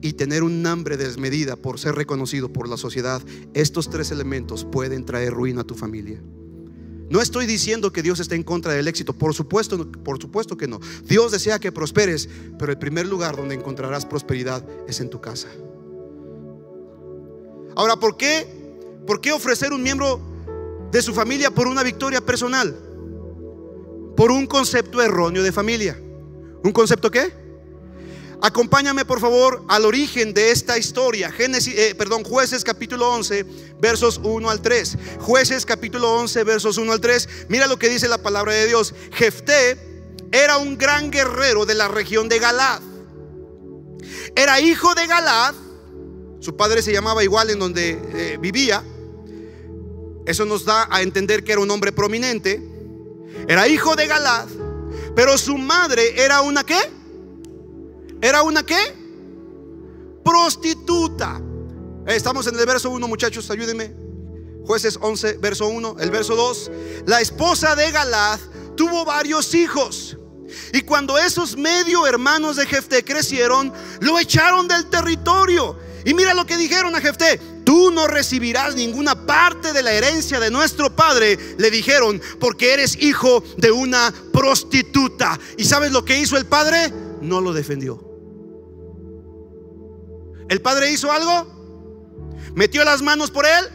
y tener un hambre desmedida por ser reconocido por la sociedad, estos tres elementos pueden traer ruina a tu familia. No estoy diciendo que Dios esté en contra del éxito, por supuesto, por supuesto que no. Dios desea que prosperes, pero el primer lugar donde encontrarás prosperidad es en tu casa. Ahora, ¿por qué? ¿Por qué ofrecer un miembro de su familia por una victoria personal? Por un concepto erróneo de familia. ¿Un concepto qué? Acompáñame por favor al origen de esta historia. Génesis, eh, perdón, Jueces capítulo 11, versos 1 al 3. Jueces capítulo 11, versos 1 al 3. Mira lo que dice la palabra de Dios. Jefté era un gran guerrero de la región de Galad. Era hijo de Galad. Su padre se llamaba igual en donde eh, vivía. Eso nos da a entender que era un hombre prominente. Era hijo de Galad. Pero su madre era una qué? ¿Era una qué? Prostituta. Estamos en el verso 1, muchachos, ayúdenme. Jueces 11, verso 1, el verso 2. La esposa de Galad tuvo varios hijos. Y cuando esos medio hermanos de Jefté crecieron, lo echaron del territorio. Y mira lo que dijeron a Jefté, tú no recibirás ninguna parte de la herencia de nuestro padre, le dijeron, porque eres hijo de una prostituta. ¿Y sabes lo que hizo el padre? No lo defendió. ¿El padre hizo algo? ¿Metió las manos por él?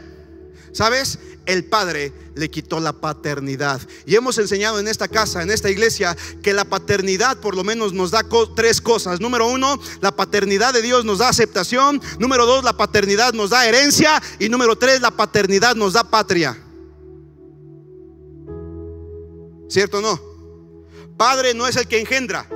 ¿Sabes? El padre le quitó la paternidad. Y hemos enseñado en esta casa, en esta iglesia, que la paternidad por lo menos nos da tres cosas. Número uno, la paternidad de Dios nos da aceptación. Número dos, la paternidad nos da herencia. Y número tres, la paternidad nos da patria. ¿Cierto o no? Padre no es el que engendra.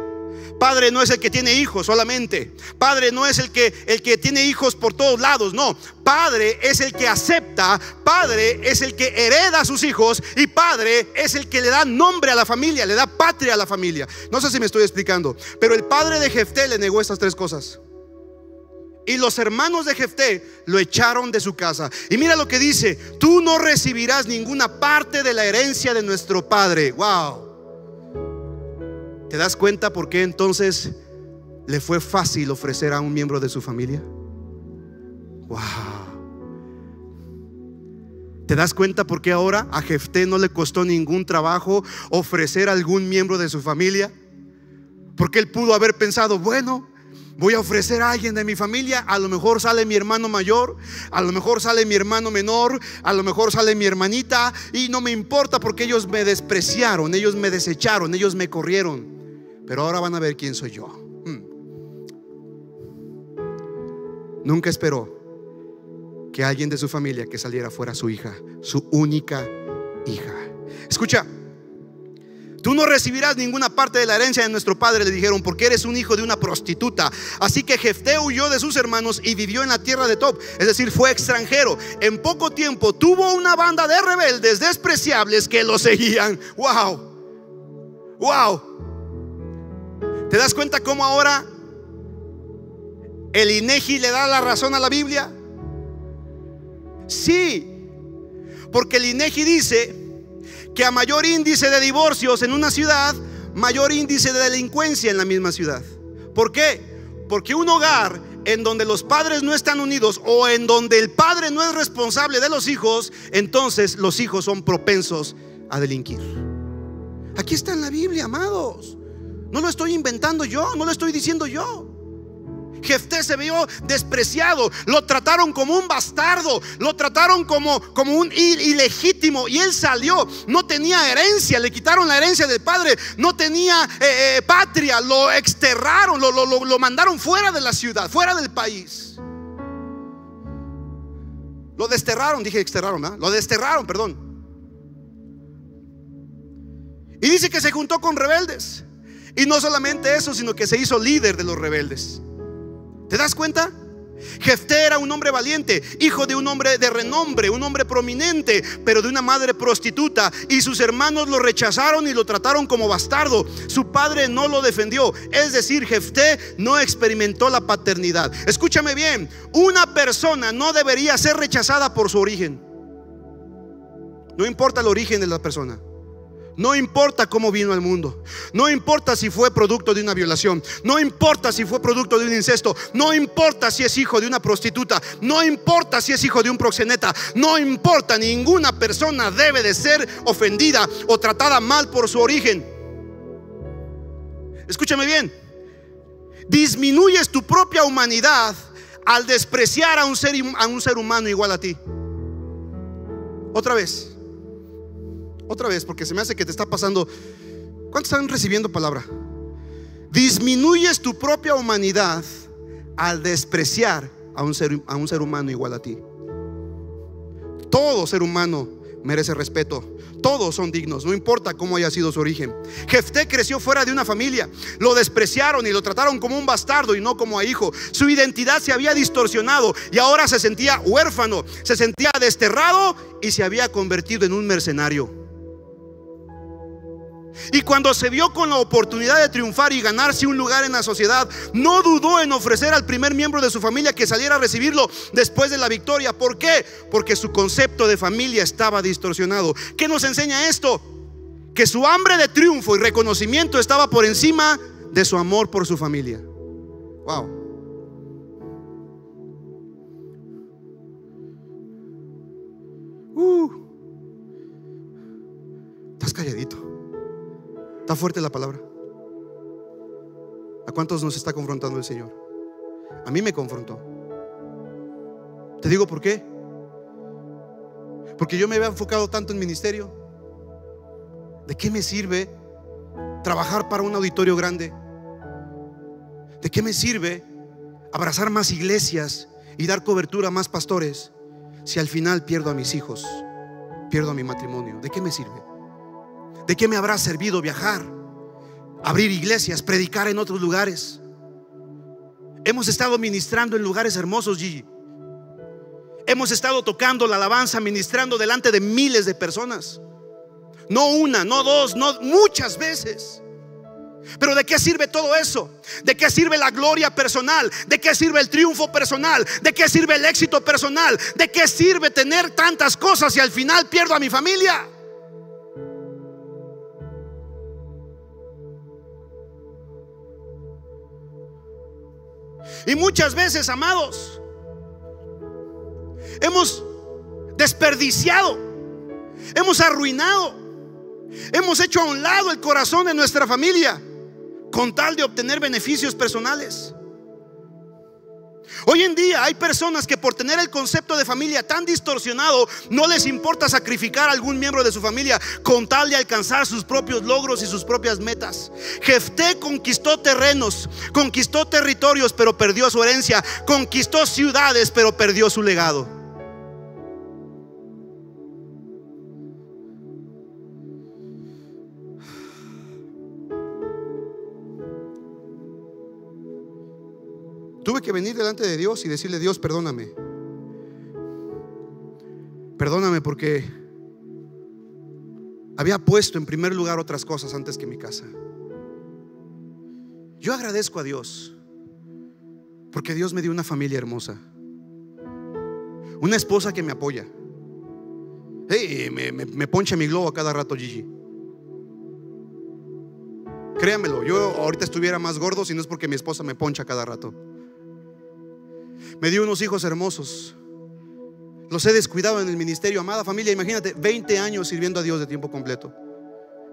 Padre no es el que tiene hijos solamente. Padre no es el que el que tiene hijos por todos lados, no. Padre es el que acepta, padre es el que hereda a sus hijos y padre es el que le da nombre a la familia, le da patria a la familia. No sé si me estoy explicando, pero el padre de Jefté le negó estas tres cosas. Y los hermanos de Jefté lo echaron de su casa. Y mira lo que dice, tú no recibirás ninguna parte de la herencia de nuestro padre. Wow. ¿Te das cuenta por qué entonces le fue fácil ofrecer a un miembro de su familia? Wow. ¿Te das cuenta por qué ahora a Jefté no le costó ningún trabajo ofrecer a algún miembro de su familia? Porque él pudo haber pensado, bueno, voy a ofrecer a alguien de mi familia, a lo mejor sale mi hermano mayor, a lo mejor sale mi hermano menor, a lo mejor sale mi hermanita, y no me importa porque ellos me despreciaron, ellos me desecharon, ellos me corrieron. Pero ahora van a ver quién soy yo. Hmm. Nunca esperó que alguien de su familia que saliera fuera su hija, su única hija. Escucha, Tú no recibirás ninguna parte de la herencia de nuestro padre, le dijeron, porque eres un hijo de una prostituta. Así que Jefté huyó de sus hermanos y vivió en la tierra de Top, es decir, fue extranjero. En poco tiempo tuvo una banda de rebeldes despreciables que lo seguían. Wow, wow. ¿Te das cuenta cómo ahora ¿El INEGI le da la razón a la Biblia? Sí, porque el INEGI dice que a mayor índice de divorcios en una ciudad, mayor índice de delincuencia en la misma ciudad. ¿Por qué? Porque un hogar en donde los padres no están unidos o en donde el padre no es responsable de los hijos, entonces los hijos son propensos a delinquir. Aquí está en la Biblia, amados. No lo estoy inventando yo, no lo estoy diciendo yo. Jefté se vio despreciado, lo trataron como un bastardo, lo trataron como, como un ilegítimo y él salió, no tenía herencia, le quitaron la herencia del padre, no tenía eh, eh, patria, lo exterraron, lo, lo, lo mandaron fuera de la ciudad, fuera del país. Lo desterraron, dije exterraron, lo desterraron, perdón. Y dice que se juntó con rebeldes. Y no solamente eso, sino que se hizo líder de los rebeldes. ¿Te das cuenta? Jefté era un hombre valiente, hijo de un hombre de renombre, un hombre prominente, pero de una madre prostituta. Y sus hermanos lo rechazaron y lo trataron como bastardo. Su padre no lo defendió. Es decir, Jefté no experimentó la paternidad. Escúchame bien, una persona no debería ser rechazada por su origen. No importa el origen de la persona. No importa cómo vino al mundo. No importa si fue producto de una violación. No importa si fue producto de un incesto. No importa si es hijo de una prostituta. No importa si es hijo de un proxeneta. No importa. Ninguna persona debe de ser ofendida o tratada mal por su origen. Escúchame bien. Disminuyes tu propia humanidad al despreciar a un ser, a un ser humano igual a ti. Otra vez. Otra vez, porque se me hace que te está pasando. ¿Cuántos están recibiendo palabra? Disminuyes tu propia humanidad al despreciar a un ser, humano igual a ti. Todo ser humano merece respeto. Todos son dignos, no importa cómo haya sido su origen. Jefté creció fuera de una familia. Lo despreciaron y lo trataron como un bastardo y no como a hijo. Su identidad se había distorsionado y ahora se sentía huérfano, se sentía desterrado y se había convertido en un mercenario. Y cuando se vio con la oportunidad de triunfar y ganarse un lugar en la sociedad, no dudó en ofrecer al primer miembro de su familia que saliera a recibirlo después de la victoria. ¿Por qué? Porque su concepto de familia estaba distorsionado. ¿Qué nos enseña esto? Que su hambre de triunfo y reconocimiento estaba por encima de su amor por su familia. Wow. Uh. Estás calladito. Está fuerte la palabra. ¿A cuántos nos está confrontando el Señor? A mí me confrontó. Te digo por qué. Porque yo me había enfocado tanto en ministerio. ¿De qué me sirve trabajar para un auditorio grande? ¿De qué me sirve abrazar más iglesias y dar cobertura a más pastores si al final pierdo a mis hijos, pierdo a mi matrimonio? ¿De qué me sirve? ¿De qué me habrá servido viajar? Abrir iglesias, predicar en otros lugares. Hemos estado ministrando en lugares hermosos, Gigi. Hemos estado tocando la alabanza, ministrando delante de miles de personas. No una, no dos, no muchas veces. Pero ¿de qué sirve todo eso? ¿De qué sirve la gloria personal? ¿De qué sirve el triunfo personal? ¿De qué sirve el éxito personal? ¿De qué sirve tener tantas cosas y al final pierdo a mi familia? Y muchas veces, amados, hemos desperdiciado, hemos arruinado, hemos hecho a un lado el corazón de nuestra familia con tal de obtener beneficios personales. Hoy en día hay personas que por tener el concepto de familia tan distorsionado no les importa sacrificar a algún miembro de su familia con tal de alcanzar sus propios logros y sus propias metas. Jefté conquistó terrenos, conquistó territorios pero perdió su herencia, conquistó ciudades pero perdió su legado. Que venir delante de Dios y decirle, Dios, perdóname. Perdóname porque había puesto en primer lugar otras cosas antes que mi casa. Yo agradezco a Dios Porque Dios me dio una familia hermosa. Una esposa que me apoya. Hey, me, me, me mi globo a cada rato, Gigi. Créamelo, yo ahorita estuviera más gordo si no es porque mi esposa me poncha cada rato. Me dio unos hijos hermosos. Los he descuidado en el ministerio. Amada familia, imagínate, 20 años sirviendo a Dios de tiempo completo.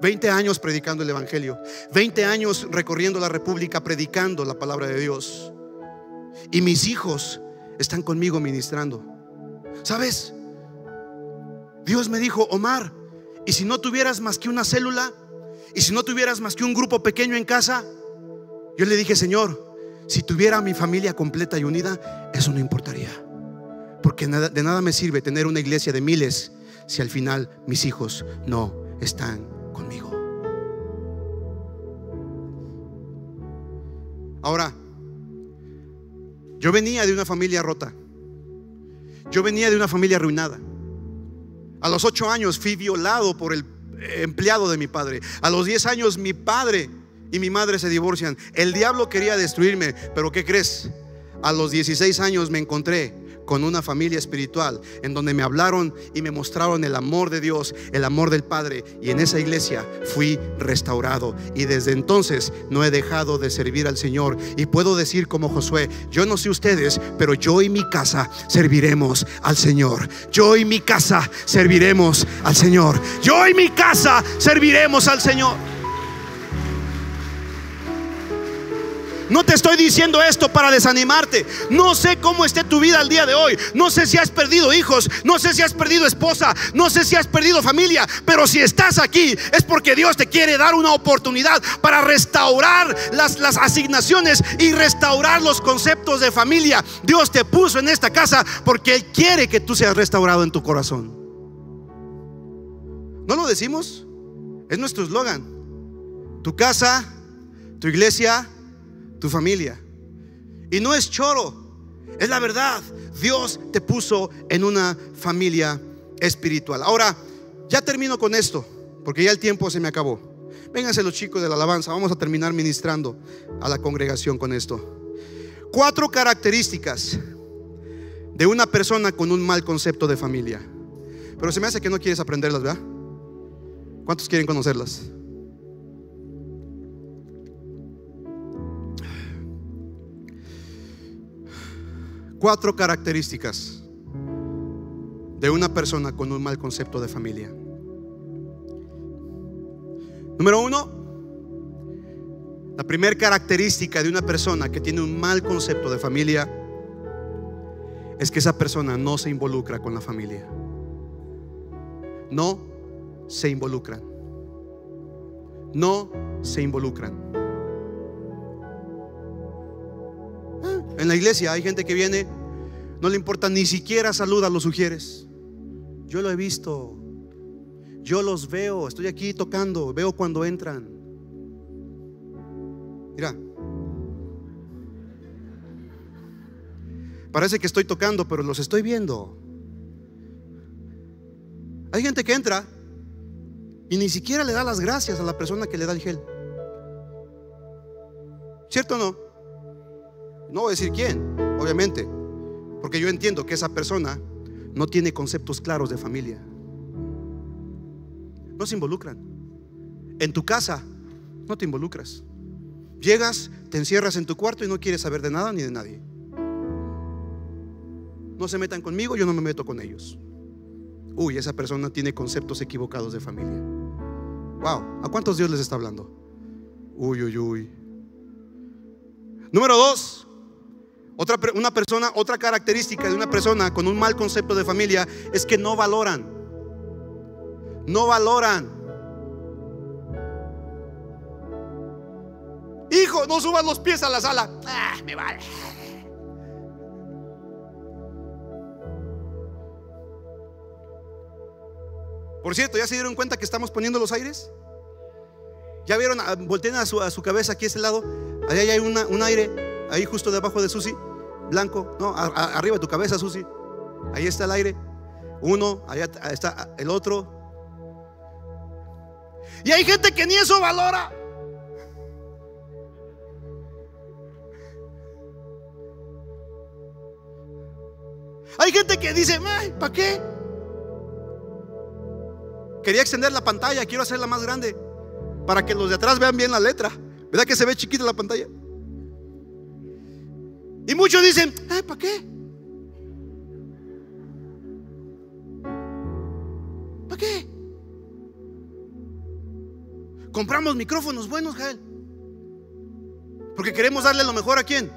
20 años predicando el Evangelio. 20 años recorriendo la República predicando la palabra de Dios. Y mis hijos están conmigo ministrando. ¿Sabes? Dios me dijo, Omar, y si no tuvieras más que una célula, y si no tuvieras más que un grupo pequeño en casa, yo le dije, Señor, si tuviera mi familia completa y unida, eso no importaría. Porque de nada me sirve tener una iglesia de miles si al final mis hijos no están conmigo. Ahora, yo venía de una familia rota. Yo venía de una familia arruinada. A los ocho años fui violado por el empleado de mi padre. A los diez años mi padre y mi madre se divorcian. El diablo quería destruirme, pero ¿qué crees? A los 16 años me encontré con una familia espiritual en donde me hablaron y me mostraron el amor de Dios, el amor del Padre. Y en esa iglesia fui restaurado. Y desde entonces no he dejado de servir al Señor. Y puedo decir como Josué, yo no sé ustedes, pero yo y mi casa serviremos al Señor. Yo y mi casa serviremos al Señor. Yo y mi casa serviremos al Señor. No te estoy diciendo esto para desanimarte. No sé cómo esté tu vida al día de hoy. No sé si has perdido hijos. No sé si has perdido esposa. No sé si has perdido familia. Pero si estás aquí es porque Dios te quiere dar una oportunidad para restaurar las, las asignaciones y restaurar los conceptos de familia. Dios te puso en esta casa porque Él quiere que tú seas restaurado en tu corazón. ¿No lo decimos? Es nuestro eslogan. Tu casa, tu iglesia, tu familia. Y no es choro, es la verdad. Dios te puso en una familia espiritual. Ahora, ya termino con esto, porque ya el tiempo se me acabó. Vénganse los chicos de la alabanza, vamos a terminar ministrando a la congregación con esto. Cuatro características de una persona con un mal concepto de familia. Pero se me hace que no quieres aprenderlas, ¿verdad? ¿Cuántos quieren conocerlas? Cuatro características de una persona con un mal concepto de familia. Número uno, la primera característica de una persona que tiene un mal concepto de familia es que esa persona no se involucra con la familia. No se involucran. No se involucran. En la iglesia hay gente que viene, no le importa ni siquiera saluda a los sugieres. Yo lo he visto. Yo los veo, estoy aquí tocando, veo cuando entran. Mira. Parece que estoy tocando, pero los estoy viendo. Hay gente que entra y ni siquiera le da las gracias a la persona que le da el gel. ¿Cierto o no? No voy a decir quién, obviamente, porque yo entiendo que esa persona no tiene conceptos claros de familia. No se involucran. En tu casa no te involucras. Llegas, te encierras en tu cuarto y no quieres saber de nada ni de nadie. No se metan conmigo, yo no me meto con ellos. Uy, esa persona tiene conceptos equivocados de familia. Wow, ¿a cuántos Dios les está hablando? Uy, uy, uy. Número dos, otra, una persona, otra característica de una persona con un mal concepto de familia es que no valoran. No valoran. Hijo, no subas los pies a la sala. Ah, me vale. Por cierto, ¿ya se dieron cuenta que estamos poniendo los aires? ¿Ya vieron? Ah, volteen a su, a su cabeza aquí a este lado. Allá hay un aire, ahí justo debajo de Susi blanco, no, arriba de tu cabeza, Susi. Ahí está el aire. Uno, allá está el otro. Y hay gente que ni eso valora. gente que dice, ¿para qué? Quería extender la pantalla, quiero hacerla más grande para que los de atrás vean bien la letra. ¿Verdad que se ve chiquita la pantalla? Y muchos dicen, ¿para qué? ¿Para qué? Compramos micrófonos buenos, Jael. Porque queremos darle lo mejor a quién.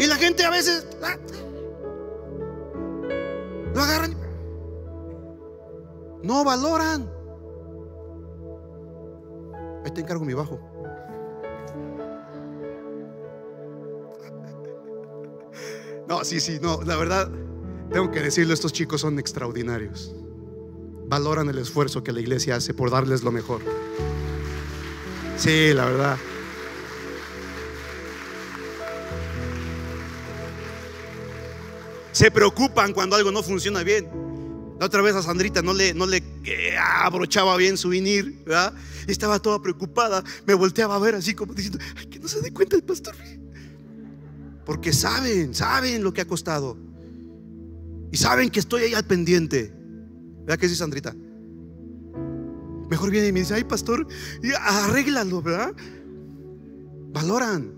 Y la gente a veces ah, lo agarran. No valoran. Ahí te encargo mi bajo. No, sí, sí, no, la verdad, tengo que decirlo, estos chicos son extraordinarios. Valoran el esfuerzo que la iglesia hace por darles lo mejor. Sí, la verdad. Se preocupan cuando algo no funciona bien. La otra vez a Sandrita no le, no le eh, abrochaba bien su vinir, ¿verdad? estaba toda preocupada. Me volteaba a ver así como diciendo, que no se dé cuenta el pastor. Porque saben, saben lo que ha costado. Y saben que estoy ahí al pendiente. ¿Verdad que sí, Sandrita? Mejor viene y me dice, ay, pastor, arréglalo, ¿verdad? Valoran.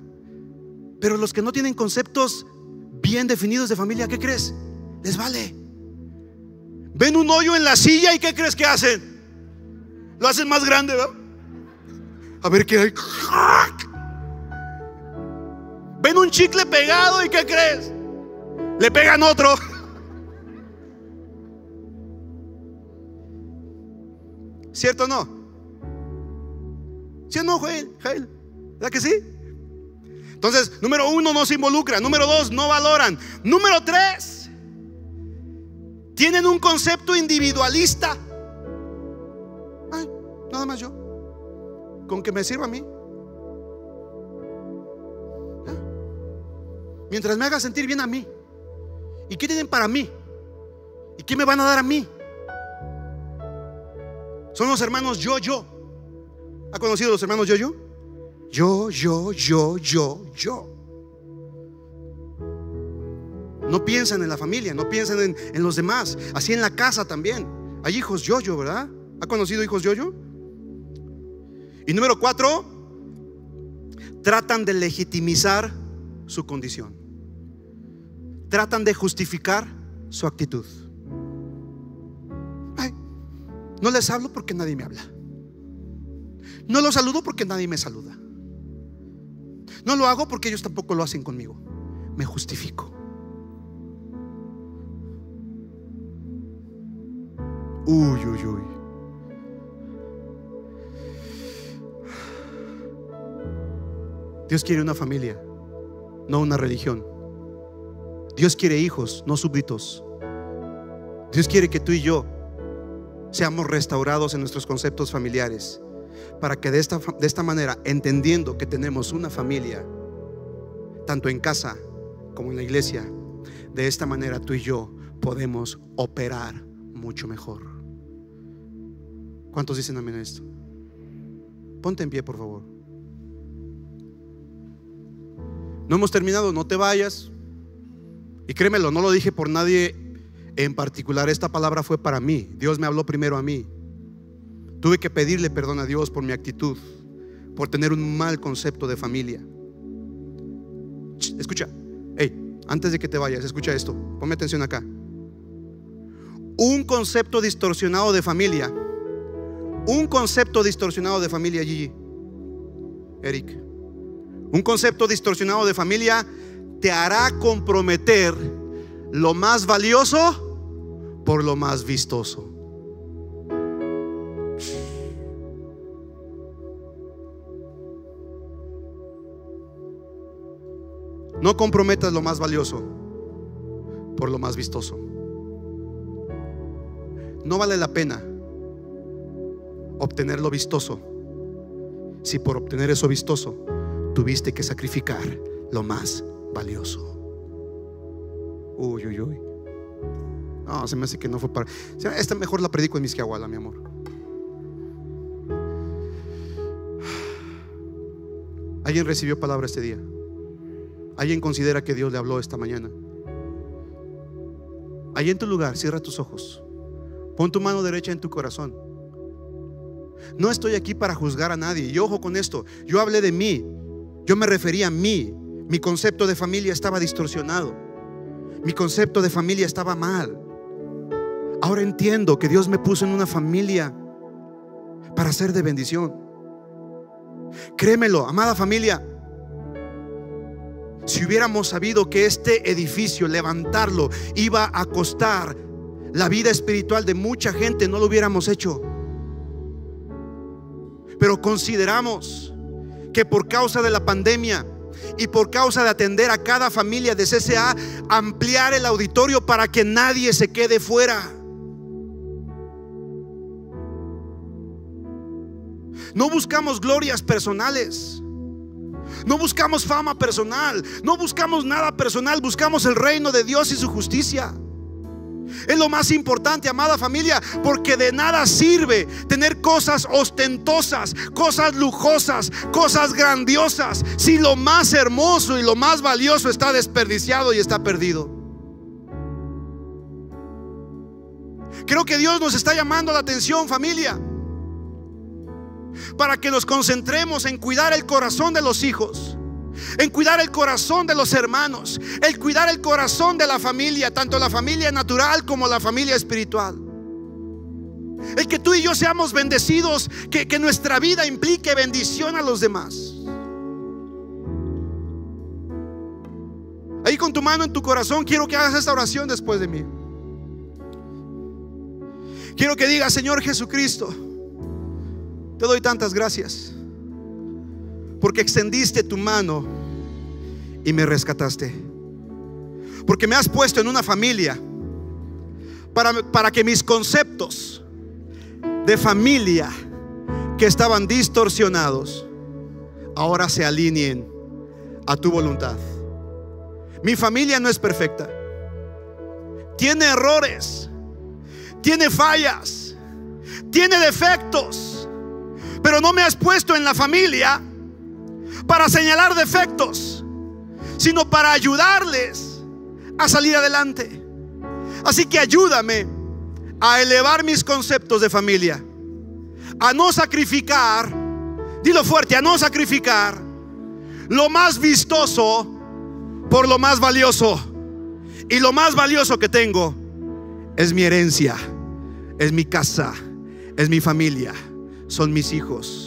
Pero los que no tienen conceptos bien definidos de familia, ¿qué crees? Les vale. Ven un hoyo en la silla y ¿qué crees que hacen? Lo hacen más grande, ¿verdad? A ver qué hay. Ven un chicle pegado y ¿qué crees? Le pegan otro. *laughs* ¿Cierto o no? ¿Sí o no, Joel? ¿Verdad que sí? Entonces, número uno, no se involucran. Número dos, no valoran. Número tres, tienen un concepto individualista. Ay, nada más yo. Con que me sirva a mí. Mientras me haga sentir bien a mí. ¿Y qué tienen para mí? ¿Y qué me van a dar a mí? Son los hermanos yo, yo. ¿Ha conocido los hermanos yo, yo? Yo, yo, yo, yo, yo. No piensan en la familia, no piensan en, los demás. Así en la casa también. Hay hijos yo-yo, ¿verdad? ¿Ha conocido hijos yo-yo? Y número cuatro, tratan de legitimizar su condición. Tratan de justificar su actitud. no les hablo porque nadie me habla. No los saludo porque nadie me saluda. No lo hago porque ellos tampoco lo hacen conmigo. Me justifico. Uy, uy, uy. Dios quiere una familia, no una religión. Dios quiere hijos, no súbditos. Dios quiere que tú y yo seamos restaurados en nuestros conceptos familiares para que de esta, de esta manera, entendiendo que tenemos una familia, tanto en casa como en la iglesia, de esta manera tú y yo podemos operar mucho mejor. ¿Cuántos dicen amén a esto? Ponte en pie, por favor. No hemos terminado, no te vayas. Y créemelo, no lo dije por nadie en particular. Esta palabra fue para mí. Dios me habló primero a mí. Tuve que pedirle perdón a Dios por mi actitud, por tener un mal concepto de familia. Escucha, hey, antes de que te vayas, escucha esto, ponme atención acá. Un concepto distorsionado de familia, un concepto distorsionado de familia, Gigi, Eric, un concepto distorsionado de familia te hará comprometer lo más valioso por lo más vistoso. No comprometas lo más valioso por lo más vistoso. No vale la pena obtener lo vistoso si por obtener eso vistoso tuviste que sacrificar lo más valioso. Uy, uy, uy. No, se me hace que no fue para. Esta mejor la predico en Misquiahuala, mi amor. ¿Alguien recibió palabra este día? ¿Alguien considera que Dios le habló esta mañana? Ahí en tu lugar, cierra tus ojos. Pon tu mano derecha en tu corazón. No estoy aquí para juzgar a nadie. Y ojo con esto. Yo hablé de mí. Yo me refería a mí. Mi concepto de familia estaba distorsionado. Mi concepto de familia estaba mal. Ahora entiendo que Dios me puso en una familia para ser de bendición. Créemelo, amada familia. Si hubiéramos sabido que este edificio, levantarlo, iba a costar la vida espiritual de mucha gente, no lo hubiéramos hecho. Pero consideramos que por causa de la pandemia y por causa de atender a cada familia de CCA, ampliar el auditorio para que nadie se quede fuera. No buscamos glorias personales. No buscamos fama personal. No buscamos nada personal. Buscamos el reino de Dios y su justicia. Es lo más importante, amada familia, porque de nada sirve tener cosas ostentosas, cosas lujosas, cosas grandiosas, si lo más hermoso y lo más valioso está desperdiciado y está perdido. Creo que Dios nos está llamando la atención, familia, para que nos concentremos en cuidar el corazón de los hijos en cuidar el corazón de los hermanos, el cuidar el corazón de la familia, tanto la familia natural como la familia espiritual. El que tú y yo seamos bendecidos, que, que nuestra vida implique bendición a los demás. Ahí con tu mano en tu corazón, quiero que hagas esta oración después de mí. Quiero que digas, Señor Jesucristo, te doy tantas gracias porque extendiste tu mano y me rescataste. Porque me has puesto en una familia para, para que mis conceptos de familia que estaban distorsionados ahora se alineen a tu voluntad. Mi familia no es perfecta. Tiene errores. Tiene fallas. Tiene defectos. Pero no me has puesto en la familia para señalar defectos, sino para ayudarles a salir adelante. Así que ayúdame a elevar mis conceptos de familia, a no sacrificar, dilo fuerte, a no sacrificar lo más vistoso por lo más valioso. Y lo más valioso que tengo es mi herencia, es mi casa, es mi familia, son mis hijos.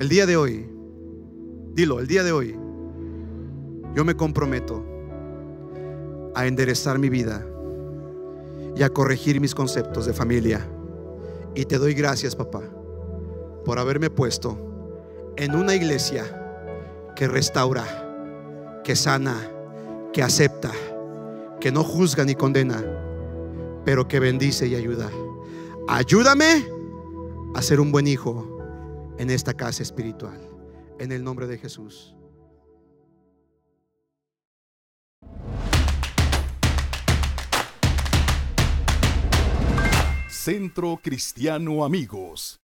El día de hoy, dilo, el día de hoy, yo me comprometo a enderezar mi vida y a corregir mis conceptos de familia. Y te doy gracias, papá, por haberme puesto en una iglesia que restaura, que sana, que acepta, que no juzga ni condena, pero que bendice y ayuda. Ayúdame a ser un buen hijo en esta casa espiritual. En el nombre de Jesús. Centro Cristiano Amigos.